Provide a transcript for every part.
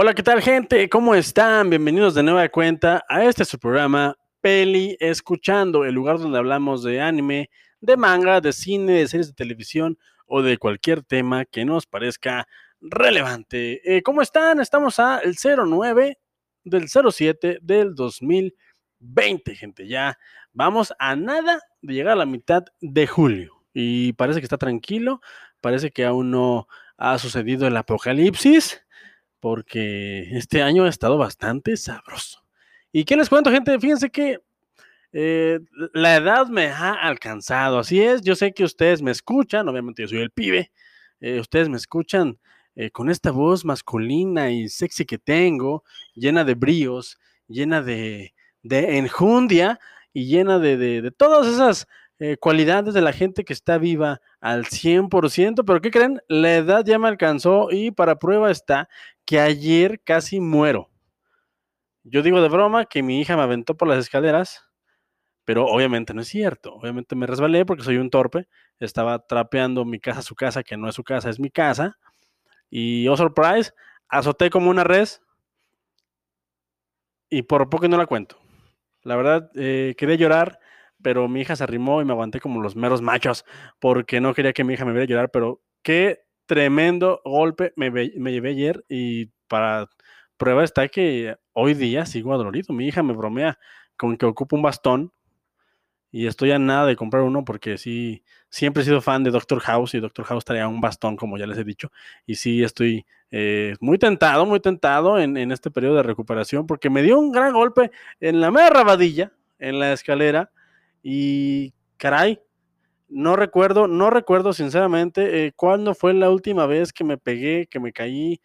Hola, ¿qué tal gente? ¿Cómo están? Bienvenidos de nueva cuenta a este su programa Peli Escuchando, el lugar donde hablamos de anime, de manga, de cine, de series de televisión o de cualquier tema que nos parezca relevante. Eh, ¿Cómo están? Estamos a el 09 del 07 del 2020, gente. Ya vamos a nada de llegar a la mitad de julio y parece que está tranquilo, parece que aún no ha sucedido el apocalipsis porque este año ha estado bastante sabroso. ¿Y qué les cuento, gente? Fíjense que eh, la edad me ha alcanzado, así es, yo sé que ustedes me escuchan, obviamente yo soy el pibe, eh, ustedes me escuchan eh, con esta voz masculina y sexy que tengo, llena de bríos, llena de, de enjundia y llena de, todas esas eh, cualidades de la gente que está viva al 100%, pero ¿qué creen? La edad ya me alcanzó y para prueba está que ayer casi muero. Yo digo de broma que mi hija me aventó por las escaleras, pero obviamente no es cierto. Obviamente me resbalé porque soy un torpe. Estaba trapeando mi casa, su casa, que no es su casa, es mi casa. Y, oh surprise, azoté como una res y por poco no la cuento. La verdad, eh, quería llorar pero mi hija se arrimó y me aguanté como los meros machos porque no quería que mi hija me viera llorar, pero qué tremendo golpe me, me llevé ayer y para prueba está que hoy día sigo adolorido. Mi hija me bromea con que ocupo un bastón y estoy a nada de comprar uno porque sí, siempre he sido fan de Doctor House y Doctor House traía un bastón, como ya les he dicho. Y sí, estoy eh, muy tentado, muy tentado en, en, este periodo de recuperación porque me dio un gran golpe en la mera rabadilla, en la escalera. Y caray, no recuerdo, no recuerdo sinceramente eh, cuándo fue la última vez que me pegué, que me caí,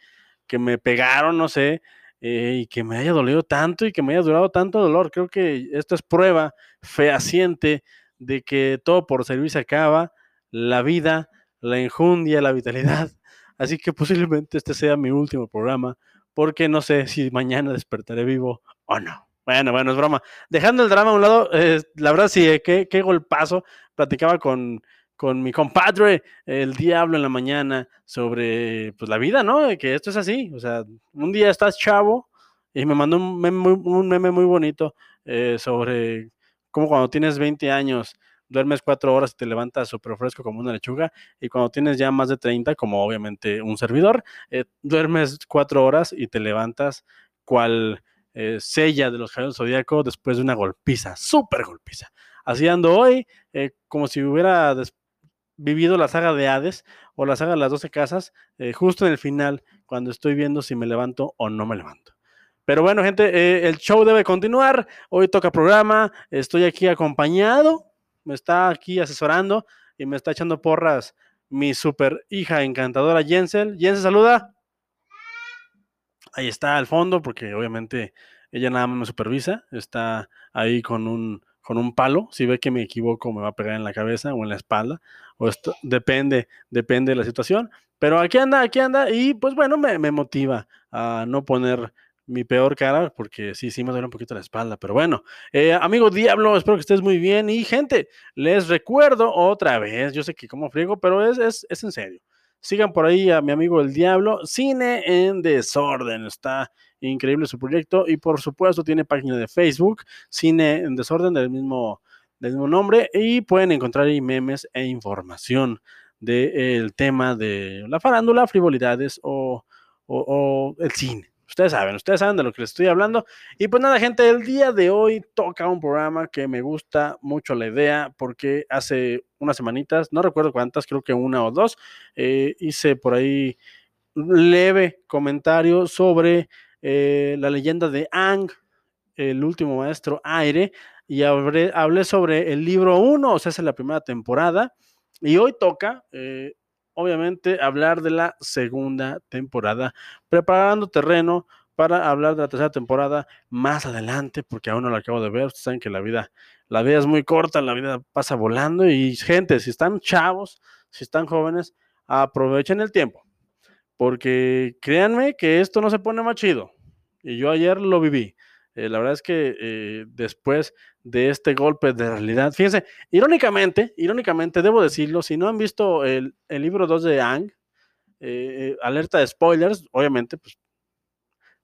que me pegaron, no sé, eh, y que me haya dolido tanto y que me haya durado tanto dolor. Creo que esto es prueba fehaciente de que todo por servir se acaba, la vida, la enjundia, la vitalidad. Así que posiblemente este sea mi último programa, porque no sé si mañana despertaré vivo o no. Bueno, bueno, es broma. Dejando el drama a un lado, eh, la verdad sí, eh, qué, qué, golpazo. Platicaba con, con mi compadre, el diablo en la mañana, sobre pues, la vida, ¿no? Que esto es así. O sea, un día estás chavo y me mandó un meme muy, un meme muy bonito eh, sobre cómo cuando tienes 20 años duermes cuatro horas y te levantas súper fresco como una lechuga, y cuando tienes ya más de 30, como obviamente un servidor, eh, duermes cuatro horas y te levantas cual eh, sella de los Caballeros Zodíaco después de una golpiza, súper golpiza. Así ando hoy, eh, como si hubiera vivido la saga de Hades o la saga de las 12 casas, eh, justo en el final, cuando estoy viendo si me levanto o no me levanto. Pero bueno, gente, el show debe continuar. Hoy toca programa, estoy aquí acompañado, me está aquí asesorando y me está echando porras mi super hija encantadora Jensel. Jensel, saluda ahí está al fondo, porque obviamente ella nada más me supervisa, está ahí con un, con un palo, si ve que me equivoco me va a pegar en la cabeza o en la espalda, o esto depende, depende de la situación, pero aquí anda, aquí anda, y pues bueno, me, me motiva a no poner mi peor cara, porque sí, sí me duele un poquito la espalda, pero bueno, eh, amigo Diablo, espero que estés muy bien, y gente, les recuerdo otra vez, yo sé que como friego, pero es, es, es en serio. Sigan por ahí a mi amigo El Diablo, Cine en Desorden. Está increíble su proyecto y por supuesto tiene página de Facebook, Cine en Desorden del mismo, del mismo nombre y pueden encontrar ahí memes e información del de tema de la farándula, frivolidades o, o, o el cine. Ustedes saben, ustedes saben de lo que les estoy hablando. Y pues nada, gente, el día de hoy toca un programa que me gusta mucho la idea porque hace unas semanitas, no recuerdo cuántas, creo que una o dos, eh, hice por ahí leve comentario sobre eh, la leyenda de Ang, el último maestro aire, y hablé, hablé sobre el libro 1, o sea, es la primera temporada. Y hoy toca eh, obviamente hablar de la segunda temporada, preparando terreno para hablar de la tercera temporada más adelante, porque aún no la acabo de ver. Ustedes saben que la vida, la vida es muy corta, la vida pasa volando y gente, si están chavos, si están jóvenes, aprovechen el tiempo, porque créanme que esto no se pone más chido. Y yo ayer lo viví. Eh, la verdad es que eh, después de este golpe de realidad, fíjense, irónicamente, irónicamente, debo decirlo, si no han visto el, el libro 2 de Ang, eh, alerta de spoilers, obviamente, pues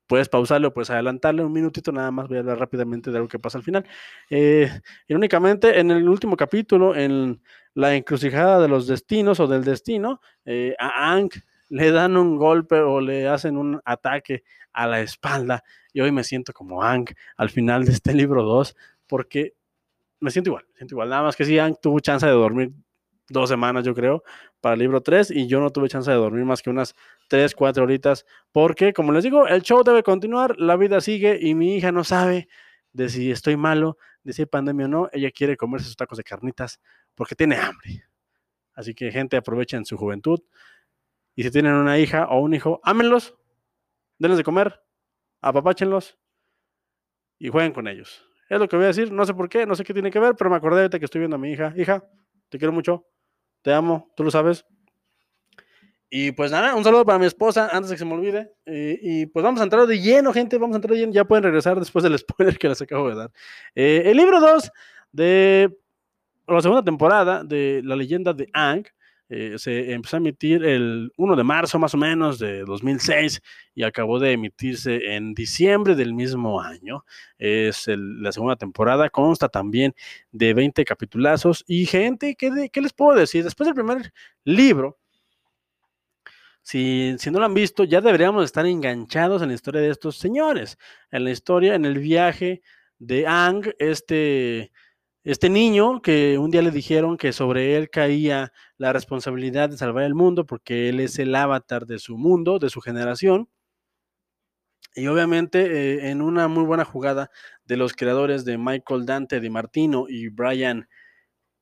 puedes pausarlo, puedes adelantarle un minutito, nada más voy a hablar rápidamente de algo que pasa al final. Eh, únicamente en el último capítulo, en la encrucijada de los destinos o del destino, eh, a Ang le dan un golpe o le hacen un ataque a la espalda y hoy me siento como Ang al final de este libro 2 porque me siento igual, me siento igual, nada más que si Ang tuvo chance de dormir dos semanas, yo creo, para el libro 3 y yo no tuve chance de dormir más que unas 3, 4 horitas, porque como les digo, el show debe continuar, la vida sigue y mi hija no sabe de si estoy malo, de si hay pandemia o no, ella quiere comerse sus tacos de carnitas porque tiene hambre. Así que gente, aprovechen su juventud y si tienen una hija o un hijo, ámenlos, denles de comer, apapáchenlos y jueguen con ellos. Es lo que voy a decir, no sé por qué, no sé qué tiene que ver, pero me acordé de que estoy viendo a mi hija. Hija, te quiero mucho, te amo, tú lo sabes. Y pues nada, un saludo para mi esposa antes de que se me olvide. y pues vamos a entrar de lleno, gente. Vamos a entrar de lleno. Ya pueden regresar después del spoiler que les acabo de dar. Eh, el libro 2 de la segunda temporada de La leyenda de Ang eh, se empezó a emitir el 1 de marzo más o menos de 2006 y acabó de emitirse en diciembre del mismo año. Es la segunda temporada, consta también de 20 capitulazos. Y gente, ¿qué, ¿qué les puedo decir? Después del primer libro, si, no lo han visto, ya deberíamos estar enganchados en la historia de estos señores, en la historia, en el viaje de Ang, este este niño que un día le dijeron que sobre él caía la responsabilidad de salvar el mundo porque él es el avatar de su mundo, de su generación. Y obviamente eh, en una muy buena jugada de los creadores de Michael Dante Di Martino y Brian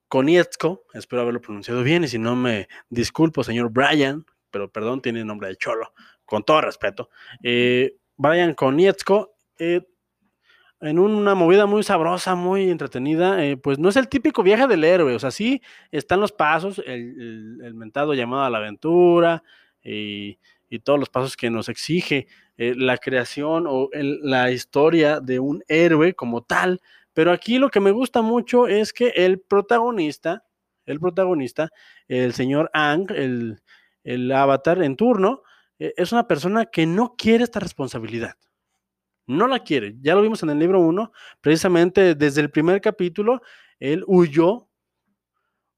Konietzko, espero haberlo pronunciado bien y si no me disculpo, señor Brian, pero perdón, tiene nombre de cholo, con todo respeto. Eh, Brian Konietzko eh, en una movida muy sabrosa, muy entretenida, eh, pues no es el típico viaje del héroe, o sea, sí están los pasos, el, mentado llamado a la aventura y, todos los pasos que nos exige eh, la creación o la historia de un héroe como tal, pero aquí lo que me gusta mucho es que el protagonista, el protagonista, el señor Ang, el, el avatar en turno, eh, es una persona que no quiere esta responsabilidad no la quiere. Ya lo vimos en el libro 1, precisamente desde el primer capítulo, él huyó,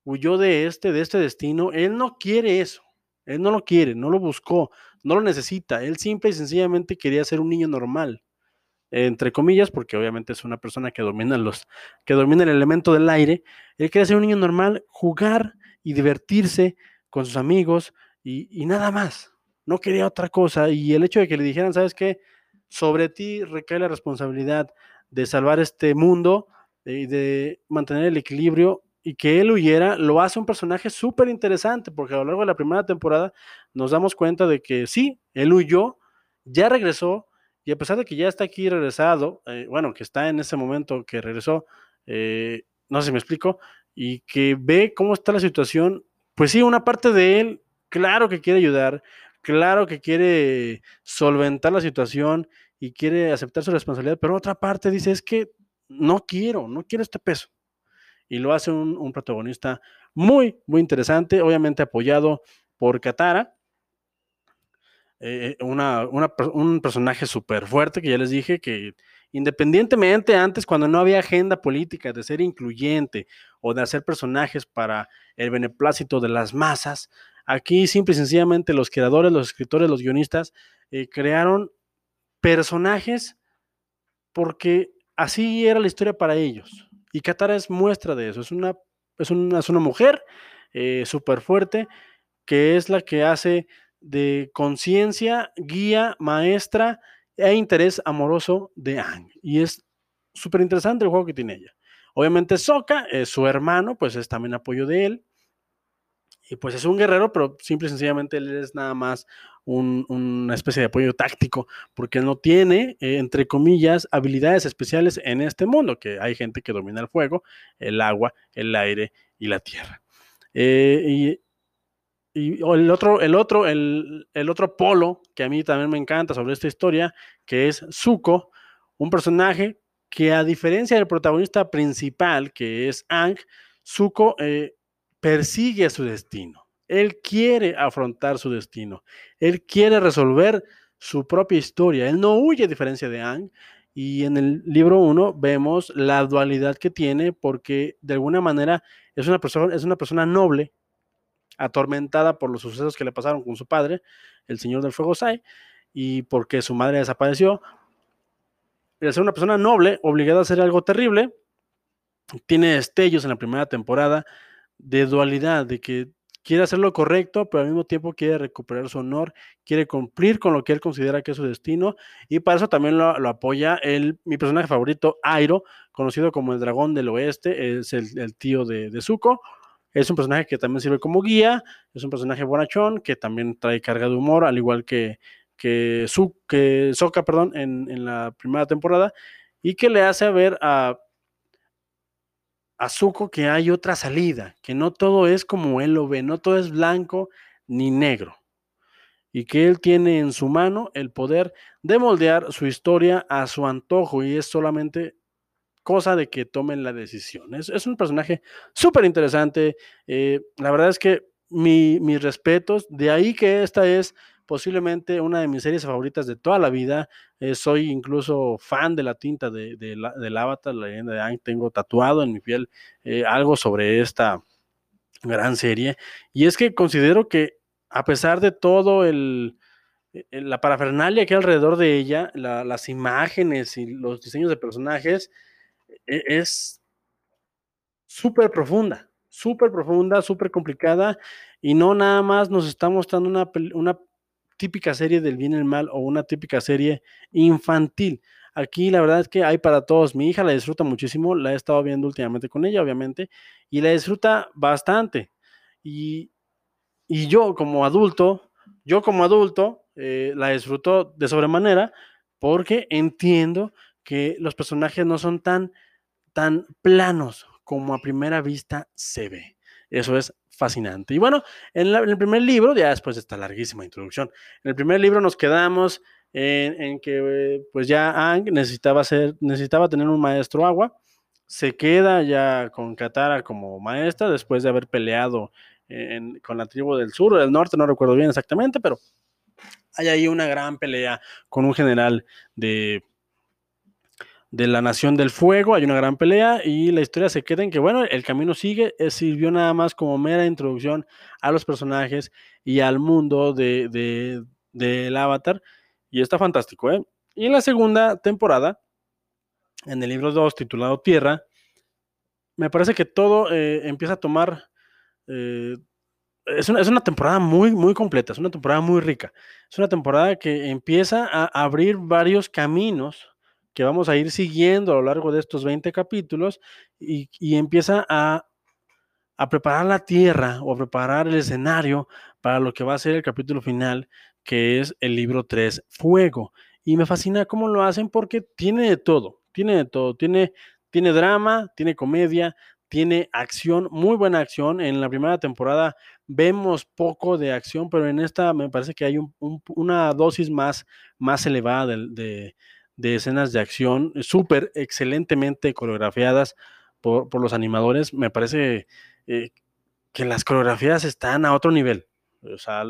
huyó de este, de este destino. Él no quiere eso, él no lo quiere, no lo buscó, no lo necesita. Él simple y sencillamente quería ser un niño normal, entre comillas, porque obviamente es una persona que domina los, que domina el elemento del aire. Él quería ser un niño normal, jugar y divertirse con sus amigos y, y nada más. No quería otra cosa. Y el hecho de que le dijeran, ¿sabes qué? sobre ti recae la responsabilidad de salvar este mundo y de mantener el equilibrio y que él huyera, lo hace un personaje súper interesante, porque a lo largo de la primera temporada nos damos cuenta de que sí, él huyó, ya regresó, y a pesar de que ya está aquí regresado, eh, bueno, que está en ese momento que regresó, eh, no sé si me explico, y que ve cómo está la situación, pues sí, una parte de él, claro que quiere ayudar, claro que quiere solventar la situación y quiere aceptar su responsabilidad, pero otra parte dice, es que no quiero, no quiero este peso. Y lo hace un, protagonista muy, muy interesante, obviamente apoyado por Katara, eh, un personaje súper fuerte que ya les dije que independientemente antes cuando no había agenda política de ser incluyente o de hacer personajes para el beneplácito de las masas, Aquí simple y sencillamente los creadores, los escritores, los guionistas eh, crearon personajes porque así era la historia para ellos. Y Katara es muestra de eso. Es una, es una, una mujer eh, súper fuerte que es la que hace de conciencia, guía, maestra e interés amoroso de Ang. Y es súper interesante el juego que tiene ella. Obviamente Sokka, es su hermano, pues es también apoyo de él y pues es un guerrero, pero simple y sencillamente él es nada más una especie de apoyo táctico, porque no tiene, eh, entre comillas, habilidades especiales en este mundo, que hay gente que domina el fuego, el agua, el aire y la tierra. Eh, y, el otro, el otro, el, el, otro polo que a mí también me encanta sobre esta historia, que es Zuko, un personaje que a diferencia del protagonista principal, que es Ang, Zuko eh, persigue su destino. Él quiere afrontar su destino. Él quiere resolver su propia historia. Él no huye a diferencia de Ang. Y en el libro 1 vemos la dualidad que tiene porque de alguna manera es una persona, es una persona noble, atormentada por los sucesos que le pasaron con su padre, el Señor del Fuego Sai, y porque su madre desapareció. Es una persona noble, obligada a hacer algo terrible, tiene destellos en la primera temporada de dualidad, de que quiere hacer lo correcto, pero al mismo tiempo quiere recuperar su honor, quiere cumplir con lo que él considera que es su destino, y para eso también lo, apoya el, mi personaje favorito, Airo, conocido como el dragón del oeste, es el, tío de, de Zuko. Es un personaje que también sirve como guía, es un personaje bonachón, que también trae carga de humor, al igual que, que, Su, que Soka, perdón, en, en la primera temporada, y que le hace ver a a que hay otra salida, que no todo es como él lo ve, no todo es blanco ni negro, y que él tiene en su mano el poder de moldear su historia a su antojo y es solamente cosa de que tomen la decisión. Es, un personaje súper interesante, eh, la verdad es que mis respetos, de ahí que esta es posiblemente una de mis series favoritas de toda la vida. Eh, soy incluso fan de la tinta de, del Avatar, la leyenda de Aang. Tengo tatuado en mi piel eh, algo sobre esta gran serie. Y es que considero que a pesar de todo el, eh, la parafernalia que hay alrededor de ella, las imágenes y los diseños de personajes, e, es súper profunda, súper profunda, súper complicada y no nada más nos está mostrando una, una típica serie del bien y el mal o una típica serie infantil. Aquí la verdad es que hay para todos. Mi hija la disfruta muchísimo, la he estado viendo últimamente con ella, obviamente, y la disfruta bastante. Y, yo como adulto, yo como adulto, eh, la disfruto de sobremanera porque entiendo que los personajes no son tan, tan planos como a primera vista se ve. Eso es fascinante. Y bueno, en, el primer libro, ya después de esta larguísima introducción, en el primer libro nos quedamos en, que pues ya Ang necesitaba, ser, necesitaba tener un maestro agua, se queda ya con Katara como maestra después de haber peleado con la tribu del sur o del norte, no recuerdo bien exactamente, pero hay ahí una gran pelea con un general de de la Nación del Fuego, hay una gran pelea y la historia se queda en que, bueno, el camino sigue, eh, sirvió nada más como mera introducción a los personajes y al mundo del de, de, Avatar y está fantástico, ¿eh? Y en la segunda temporada, en el libro 2 titulado Tierra, me parece que todo eh, empieza a tomar... Eh, es una, es una, temporada muy, muy completa, es una temporada muy rica. Es una temporada que empieza a abrir varios caminos que vamos a ir siguiendo a lo largo de estos 20 capítulos y, empieza a, preparar la tierra o a preparar el escenario para lo que va a ser el capítulo final, que es el libro 3, Fuego. Y me fascina cómo lo hacen porque tiene de todo, tiene de todo, tiene, tiene drama, tiene comedia, tiene acción, muy buena acción. En la primera temporada vemos poco de acción, pero en esta me parece que hay una dosis más, más elevada de escenas de acción súper excelentemente coreografiadas por, los animadores. Me parece eh, que las coreografías están a otro nivel. O sea,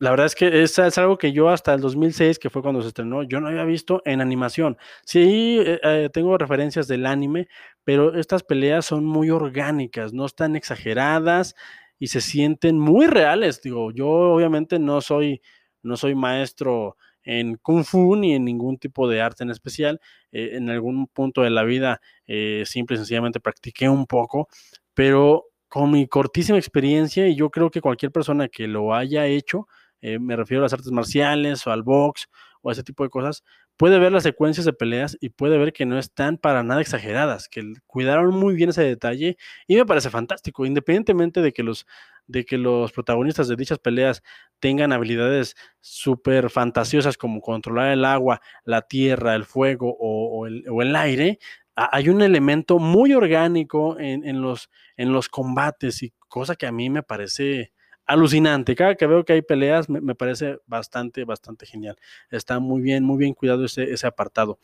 la verdad es que es, es, algo que yo hasta el 2006, que fue cuando se estrenó, yo no había visto en animación. Sí, eh, eh, tengo referencias del anime, pero estas peleas son muy orgánicas, no están exageradas y se sienten muy reales. Digo, yo obviamente no soy, no soy maestro en kung fu ni en ningún tipo de arte en especial. Eh, en algún punto de la vida eh, simple y sencillamente practiqué un poco, pero con mi cortísima experiencia y yo creo que cualquier persona que lo haya hecho, eh, me refiero a las artes marciales o al box o a ese tipo de cosas, puede ver las secuencias de peleas y puede ver que no están para nada exageradas, que cuidaron muy bien ese detalle y me parece fantástico, independientemente de que los, de que los protagonistas de dichas peleas tengan habilidades súper fantasiosas como controlar el agua, la tierra, el fuego o, el, aire, hay un elemento muy orgánico en, en, los, en los combates y cosa que a mí me parece alucinante. Cada que veo que hay peleas me, parece bastante, bastante genial. Está muy bien, muy bien cuidado ese, ese, apartado.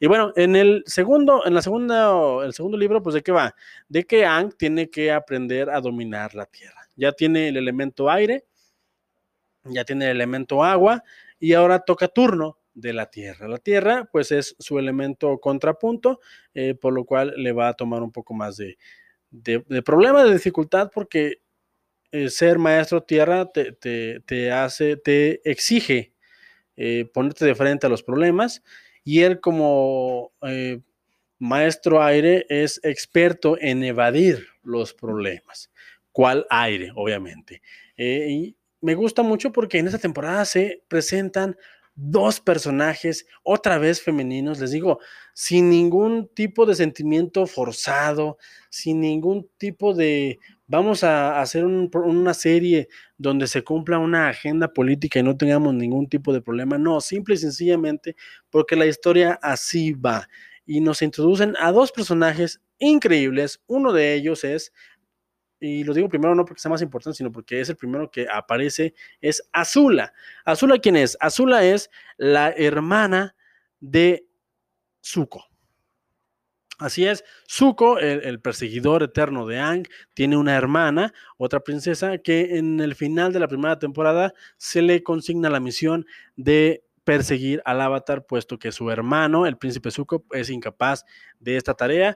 Y bueno, en el segundo, en la segunda, el segundo libro, pues de qué va? De que Ang tiene que aprender a dominar la tierra. Ya tiene el elemento aire, ya tiene el elemento agua y ahora toca turno de la Tierra. La Tierra, pues es su elemento contrapunto, eh, por lo cual le va a tomar un poco más de, problema, de dificultad, porque eh, ser maestro Tierra te, hace, te exige eh, ponerte de frente a los problemas, y él como maestro aire es experto en evadir los problemas. ¿Cuál aire? Obviamente. y me gusta mucho porque en esta temporada se presentan dos personajes otra vez femeninos, les digo, sin ningún tipo de sentimiento forzado, sin ningún tipo de vamos a hacer una serie donde se cumpla una agenda política y no tengamos ningún tipo de problema. No, simple y sencillamente porque la historia así va. Y nos introducen a dos personajes increíbles. Uno de ellos es y lo digo primero no porque sea más importante, sino porque es el primero que aparece, es Azula. ¿Azula quién es? Azula es la hermana de Zuko. Así es, Zuko, el, perseguidor eterno de Ang, tiene una hermana, otra princesa, que en el final de la primera temporada se le consigna la misión de perseguir al avatar, puesto que su hermano, el príncipe Zuko, es incapaz de esta tarea.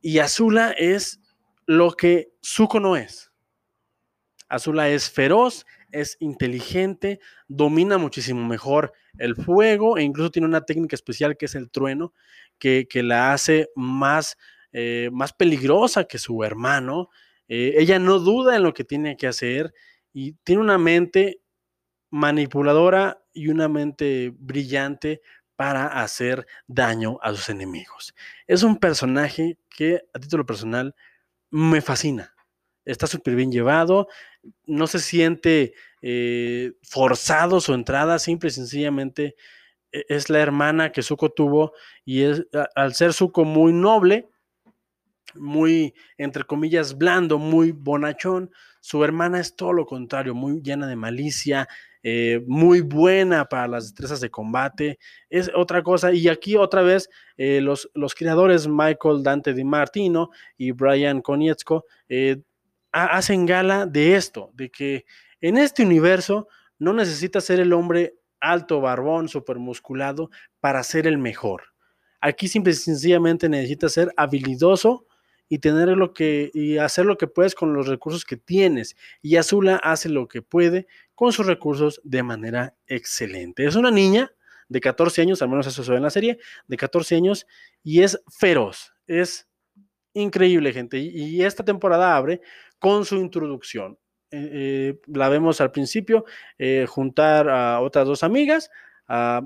Y Azula es lo que Zuko no es. Azula es feroz, es inteligente, domina muchísimo mejor el fuego e incluso tiene una técnica especial que es el trueno, que, la hace más, eh, más peligrosa que su hermano. Eh, ella no duda en lo que tiene que hacer y tiene una mente manipuladora y una mente brillante para hacer daño a sus enemigos. Es un personaje que a título personal me fascina. Está súper bien llevado, no se siente eh, forzado su entrada, simple y sencillamente e, es la hermana que Zuko tuvo y es, al ser Zuko muy noble, muy, entre comillas, blando, muy bonachón, su hermana es todo lo contrario, muy llena de malicia, eh, muy buena para las destrezas de combate, es otra cosa. Y aquí otra vez eh, los, los, creadores Michael Dante Di Martino y Brian Konietzko eh, hacen gala de esto, de que en este universo no necesita ser el hombre alto, barbón, musculado para ser el mejor. Aquí simple y sencillamente necesita ser habilidoso y tener lo que y hacer lo que puedes con los recursos que tienes. Y Azula hace lo que puede con sus recursos de manera excelente. Es una niña de 14 años, al menos eso se ve en la serie, de 14 años y es feroz, es increíble, gente. Y, esta temporada abre con su introducción. Eh, eh, la vemos al principio eh, juntar a otras dos amigas, a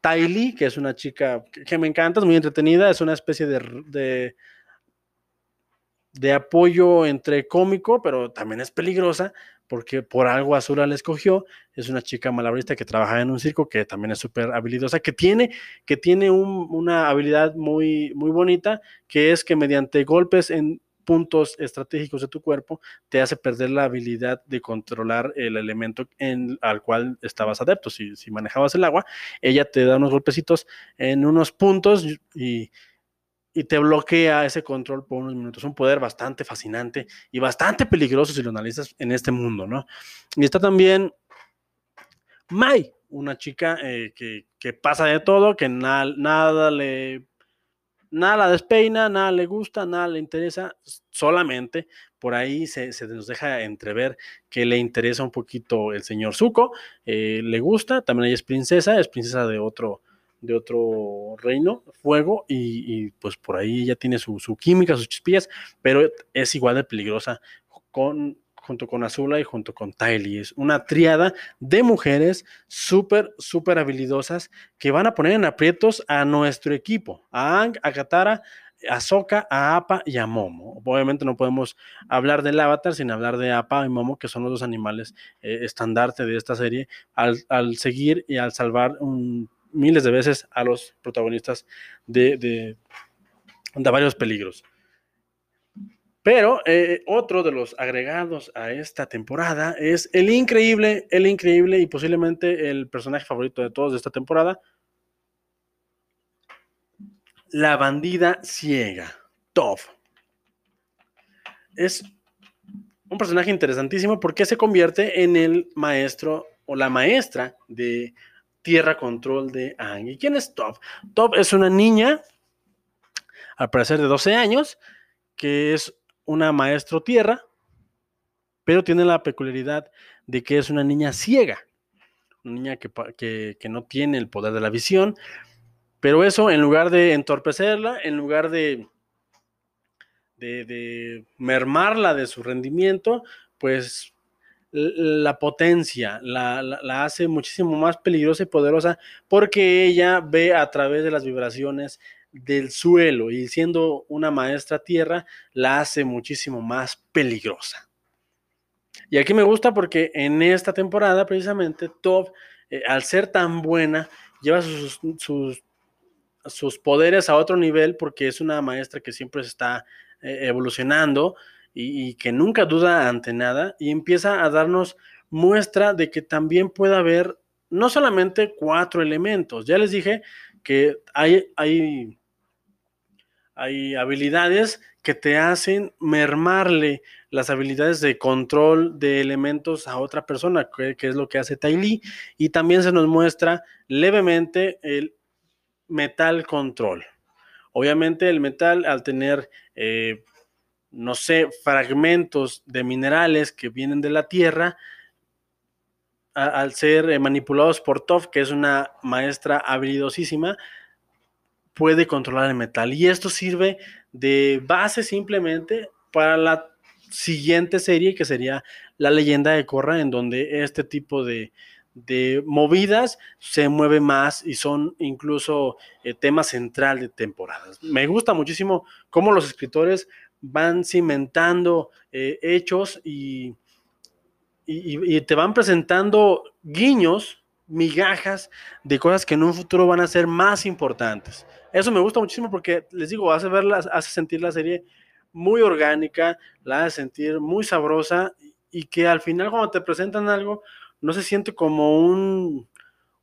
Tylee, que es una chica que, me encanta, es muy entretenida, es una especie de de apoyo entre cómico, pero también es peligrosa porque por algo Azura la escogió. Es una chica malabarista que trabaja en un circo, que también es súper habilidosa, que tiene, que tiene una habilidad muy, muy bonita, que es que mediante golpes en puntos estratégicos de tu cuerpo te hace perder la habilidad de controlar el elemento en, al cual estabas adepto. Si, si manejabas el agua, ella te da unos golpecitos en unos puntos y y te bloquea ese control por unos minutos. Un poder bastante fascinante y bastante peligroso si lo analizas en este mundo, ¿no? Y está también Mai, una chica eh, que, pasa de todo, que nada le nada la despeina, nada le gusta, nada le interesa, solamente por ahí se, nos deja entrever que le interesa un poquito el señor Zuko, eh, le gusta, también ella es princesa, es princesa de otro, de otro reino, fuego, y, pues por ahí ya tiene su, química, sus chispillas, pero es igual de peligrosa con, junto con Azula y junto con Tylee. Es una triada de mujeres súper, súper habilidosas que van a poner en aprietos a nuestro equipo, a Ang, a Katara, a Sokka, a Appa y a Momo. Obviamente no podemos hablar del Avatar sin hablar de Appa y Momo, que son los dos animales eh, estandarte de esta serie, al, al seguir y al salvar un miles de veces a los protagonistas de, varios peligros. Pero eh, otro de los agregados a esta temporada es el increíble, el increíble y posiblemente el personaje favorito de todos de esta temporada, la bandida ciega, Toph. Es un personaje interesantísimo porque se convierte en el maestro o la maestra de Tierra Control de Aang. ¿Y quién es Top? Top es una niña, al parecer de 12 años, que es una maestro tierra, pero tiene la peculiaridad de que es una niña ciega, una niña que, no tiene el poder de la visión, pero eso en lugar de entorpecerla, en lugar de, de mermarla de su rendimiento, pues la potencia, la, hace muchísimo más peligrosa y poderosa porque ella ve a través de las vibraciones del suelo y siendo una maestra tierra, la hace muchísimo más peligrosa. Y aquí me gusta porque en esta temporada precisamente Top, eh, al ser tan buena, lleva sus, sus, sus, poderes a otro nivel porque es una maestra que siempre se está eh, evolucionando y, que nunca duda ante nada y empieza a darnos muestra de que también puede haber no solamente cuatro elementos. Ya les dije que hay, hay, hay habilidades que te hacen mermarle las habilidades de control de elementos a otra persona, que, es lo que hace Ty y también se nos muestra levemente el metal control. Obviamente el metal al tener eh, no sé, fragmentos de minerales que vienen de la Tierra, al ser eh, manipulados por Toph, que es una maestra habilidosísima, puede controlar el metal. Y esto sirve de base simplemente para la siguiente serie, que sería La leyenda de Korra, en donde este tipo de, movidas se mueve más y son incluso eh, tema central de temporadas. Me gusta muchísimo cómo los escritores van cimentando eh, hechos y, y, te van presentando guiños, migajas de cosas que en un futuro van a ser más importantes. Eso me gusta muchísimo porque les digo, hace verla, hace sentir la serie muy orgánica, la hace sentir muy sabrosa y que al final cuando te presentan algo no se siente como un,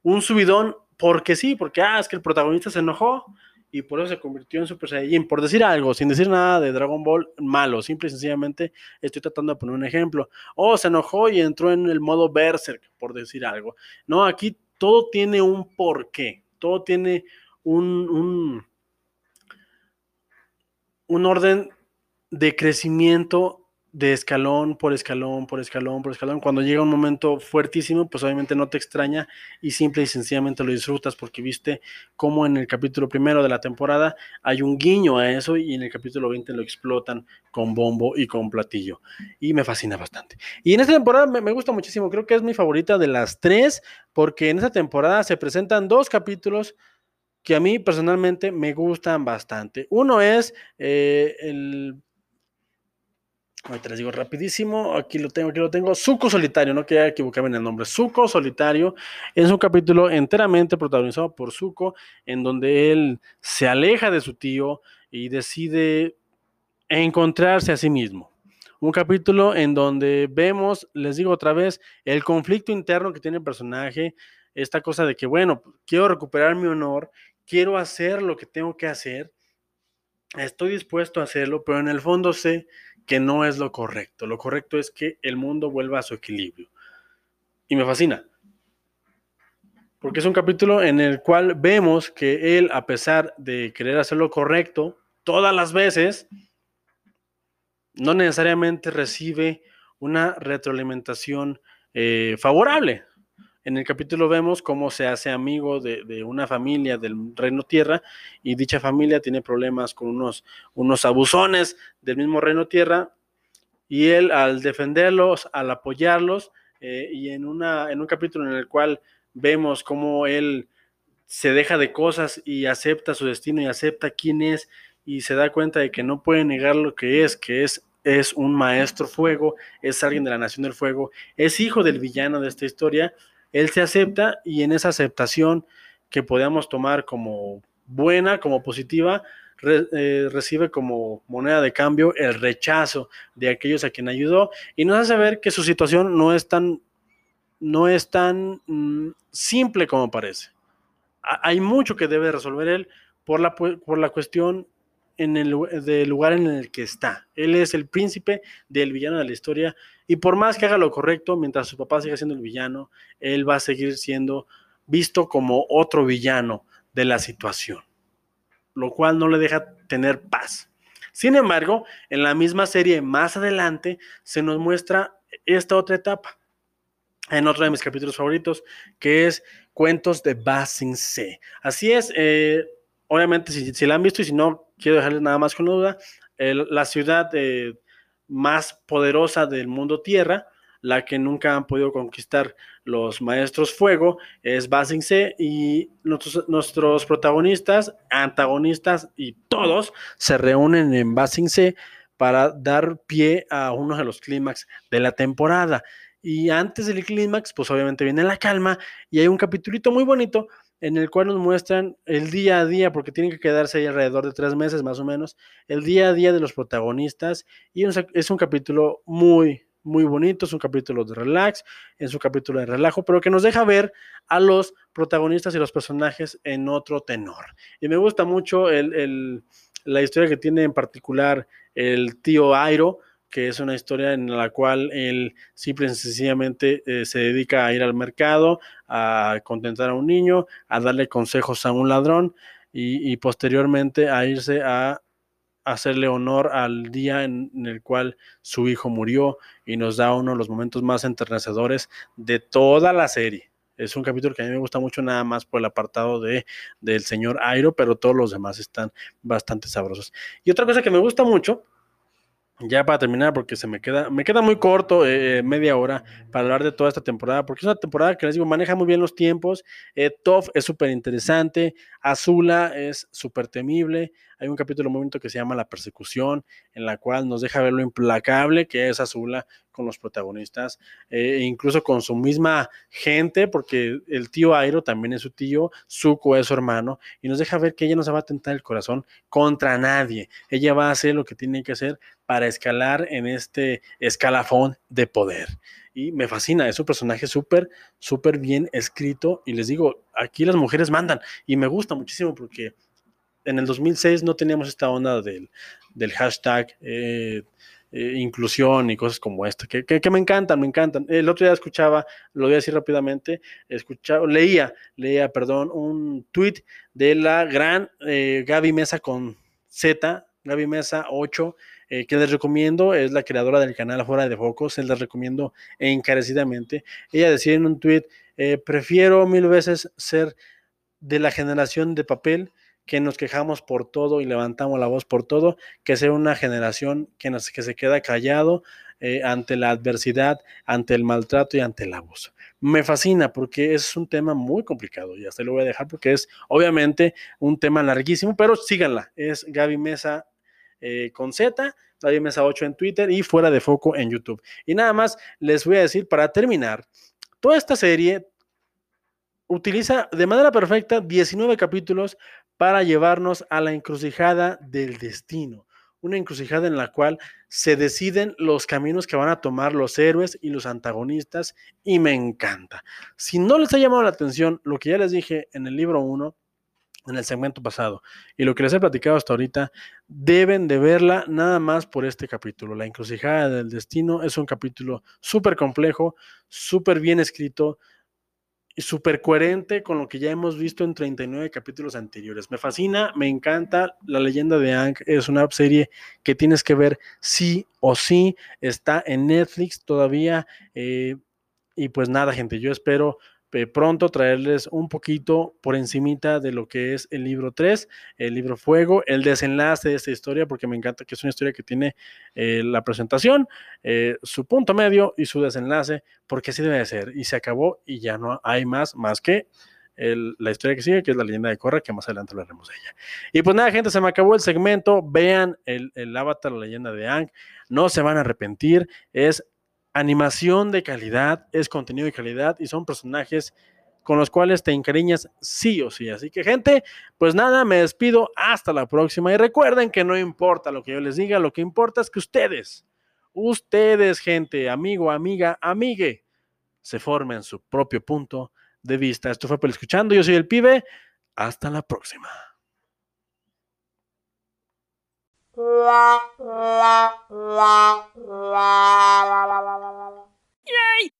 un subidón porque sí, porque ah, es que el protagonista se enojó y por eso se convirtió en Super Saiyajin. Por decir algo, sin decir nada de Dragon Ball malo, simple y sencillamente estoy tratando de poner un ejemplo. O oh, se enojó y entró en el modo Berserk, por decir algo. No, aquí todo tiene un porqué, todo tiene un, un, un orden de crecimiento de escalón por escalón, por escalón, por escalón. Cuando llega un momento fuertísimo, pues obviamente no te extraña y simple y sencillamente lo disfrutas porque viste cómo en el capítulo primero de la temporada hay un guiño a eso y en el capítulo 20 lo explotan con bombo y con platillo. Y me fascina bastante. Y en esta temporada me, gusta muchísimo, creo que es mi favorita de las tres porque en esta temporada se presentan dos capítulos que a mí personalmente me gustan bastante. Uno es eh, el Ahorita les digo rapidísimo, aquí lo tengo, aquí lo tengo. Suco Solitario, no quería equivocarme en el nombre. Suco Solitario es un capítulo enteramente protagonizado por Suco, en donde él se aleja de su tío y decide encontrarse a sí mismo. Un capítulo en donde vemos, les digo otra vez, el conflicto interno que tiene el personaje, esta cosa de que, bueno, quiero recuperar mi honor, quiero hacer lo que tengo que hacer, estoy dispuesto a hacerlo, pero en el fondo sé que no es lo correcto. Lo correcto es que el mundo vuelva a su equilibrio. Y me fascina. Porque es un capítulo en el cual vemos que él, a pesar de querer hacer lo correcto todas las veces, no necesariamente recibe una retroalimentación eh, favorable. En el capítulo vemos cómo se hace amigo de, una familia del Reino Tierra y dicha familia tiene problemas con unos, unos abusones del mismo Reino Tierra y él al defenderlos, al apoyarlos eh, y en, una, en un capítulo en el cual vemos cómo él se deja de cosas y acepta su destino y acepta quién es y se da cuenta de que no puede negar lo que es, que es es un maestro fuego, es alguien de la Nación del Fuego, es hijo del villano de esta historia, él se acepta y en esa aceptación que podamos tomar como buena, como positiva, eh, recibe como moneda de cambio el rechazo de aquellos a quien ayudó y nos hace ver que su situación no es tan, no es tan mm, simple como parece. hay mucho que debe resolver él por la, por la cuestión en el del lugar en el que está. Él es el príncipe del villano de la historia y por más que haga lo correcto, mientras su papá siga siendo el villano, él va a seguir siendo visto como otro villano de la situación, lo cual no le deja tener paz. Sin embargo, en la misma serie más adelante se nos muestra esta otra etapa, en otro de mis capítulos favoritos, que es Cuentos de Basing C. Así es, eh, obviamente si, la han visto y si no, quiero dejarles nada más con duda, la ciudad eh, más poderosa del mundo Tierra, la que nunca han podido conquistar los maestros fuego, es Basing C y nuestros, nuestros, protagonistas, antagonistas y todos se reúnen en Basing C para dar pie a uno de los clímax de la temporada. Y antes del clímax, pues obviamente viene la calma y hay un capitulito muy bonito en el cual nos muestran el día a día, porque tienen que quedarse ahí alrededor de tres meses más o menos, el día a día de los protagonistas. Y es un capítulo muy, muy bonito, es un capítulo de relax, es un capítulo de relajo, pero que nos deja ver a los protagonistas y los personajes en otro tenor. Y me gusta mucho la historia que tiene en particular el tío Airo, que es una historia en la cual él simple y sencillamente eh, se dedica a ir al mercado, a contentar a un niño, a darle consejos a un ladrón y, posteriormente a irse a hacerle honor al día en, el cual su hijo murió y nos da uno de los momentos más enternecedores de toda la serie. Es un capítulo que a mí me gusta mucho nada más por el apartado de, del señor Airo, pero todos los demás están bastante sabrosos. Y otra cosa que me gusta mucho ya para terminar, porque se me queda, me queda muy corto, eh, media hora, para hablar de toda esta temporada, porque es una temporada que les digo, maneja muy bien los tiempos. Eh, es súper interesante, Azula es súper temible. Hay un capítulo muy bonito que se llama La persecución, en la cual nos deja ver lo implacable que es Azula con los protagonistas, eh, e incluso con su misma gente, porque el tío Airo también es su tío, Zuko es su hermano, y nos deja ver que ella no se va a tentar el corazón contra nadie. Ella va a hacer lo que tiene que hacer para escalar en este escalafón de poder. Y me fascina, es un personaje súper, súper bien escrito. Y les digo, aquí las mujeres mandan. Y me gusta muchísimo porque en el 2006 no teníamos esta onda del, hashtag eh, eh, inclusión y cosas como esta, que, me encantan, me encantan. El otro día escuchaba, lo voy a decir rápidamente, escuchaba, leía, leía, perdón, un tweet de la gran eh, Gaby Mesa con Z, Gaby Mesa 8, eh, que les recomiendo, es la creadora del canal Fuera de Focos, se les recomiendo encarecidamente. Ella decía en un tweet, prefiero mil veces ser de la generación de papel que nos quejamos por todo y levantamos la voz por todo, que sea una generación que, nos, que se queda callado eh, ante la adversidad, ante el maltrato y ante el abuso. Me fascina porque es un tema muy complicado y hasta lo voy a dejar porque es obviamente un tema larguísimo, pero síganla, es Gaby Mesa eh, con Z, Gaby Mesa 8 en Twitter y fuera de foco en YouTube. Y nada más les voy a decir para terminar, toda esta serie utiliza de manera perfecta 19 capítulos para llevarnos a la encrucijada del destino. Una encrucijada en la cual se deciden los caminos que van a tomar los héroes y los antagonistas y me encanta. Si no les ha llamado la atención lo que ya les dije en el libro 1, en el segmento pasado, y lo que les he platicado hasta ahorita, deben de verla nada más por este capítulo. La encrucijada del destino es un capítulo súper complejo, súper bien escrito, súper coherente con lo que ya hemos visto en 39 capítulos anteriores. Me fascina, me encanta. La leyenda de Ang es una serie que tienes que ver sí o sí. Está en Netflix todavía. Eh, y pues nada, gente, yo espero pronto traerles un poquito por encimita de lo que es el libro 3, el libro Fuego, el desenlace de esta historia, porque me encanta que es una historia que tiene eh, la presentación, eh, su punto medio y su desenlace, porque así debe de ser. Y se acabó y ya no hay más, más que la historia que sigue, que es la leyenda de Korra, que más adelante hablaremos de ella. Y pues nada, gente, se me acabó el segmento. Vean el, el avatar, la leyenda de Ang. No se van a arrepentir. Es animación de calidad, es contenido de calidad y son personajes con los cuales te encariñas sí o sí. Así que gente, pues nada, me despido, hasta la próxima y recuerden que no importa lo que yo les diga, lo que importa es que ustedes, ustedes gente, amigo, amiga, amigue, se formen su propio punto de vista. Esto fue por escuchando, yo soy el pibe, hasta la próxima. la la la la la la la la Yay!